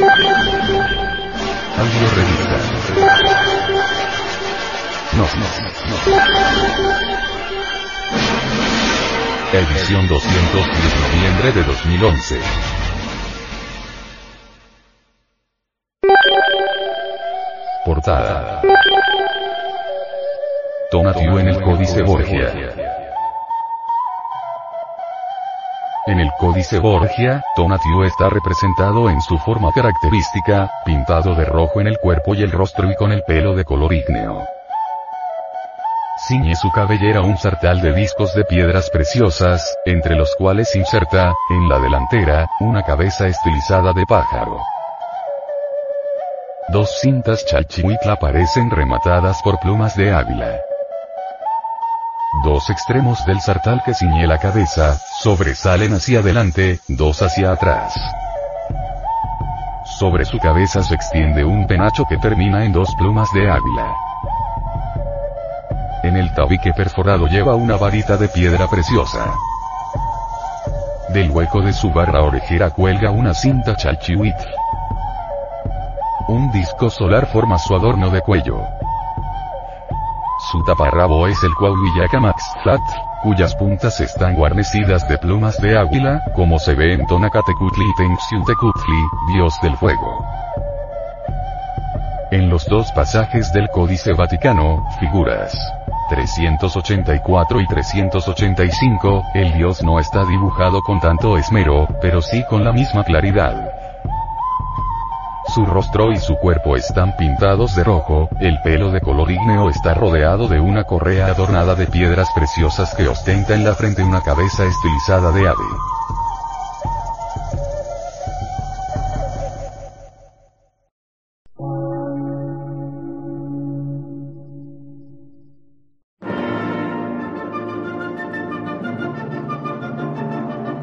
Audio revista. No, no, no. Edición 210 noviembre de 2011. Portada. Tonatiuh en el Códice Borgia. En el Códice Borgia, Tonatiuh está representado en su forma característica, pintado de rojo en el cuerpo y el rostro y con el pelo de color ígneo. Ciñe su cabellera un sartal de discos de piedras preciosas, entre los cuales inserta, en la delantera, una cabeza estilizada de pájaro. Dos cintas chalchihuitla aparecen rematadas por plumas de águila. Dos extremos del sartal que ciñe la cabeza, sobresalen hacia adelante, dos hacia atrás. Sobre su cabeza se extiende un penacho que termina en dos plumas de águila. En el tabique perforado lleva una varita de piedra preciosa. Del hueco de su barra orejera cuelga una cinta chalchihuitl. Un disco solar forma su adorno de cuello. Su taparrabo es el Flat, cuyas puntas están guarnecidas de plumas de águila, como se ve en Tonacatecutli y Tenxiutecutli, dios del fuego. En los dos pasajes del Códice Vaticano, figuras 384 y 385, el dios no está dibujado con tanto esmero, pero sí con la misma claridad. Su rostro y su cuerpo están pintados de rojo, el pelo de color ígneo está rodeado de una correa adornada de piedras preciosas que ostenta en la frente una cabeza estilizada de ave.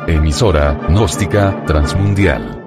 Emisora, gnóstica, transmundial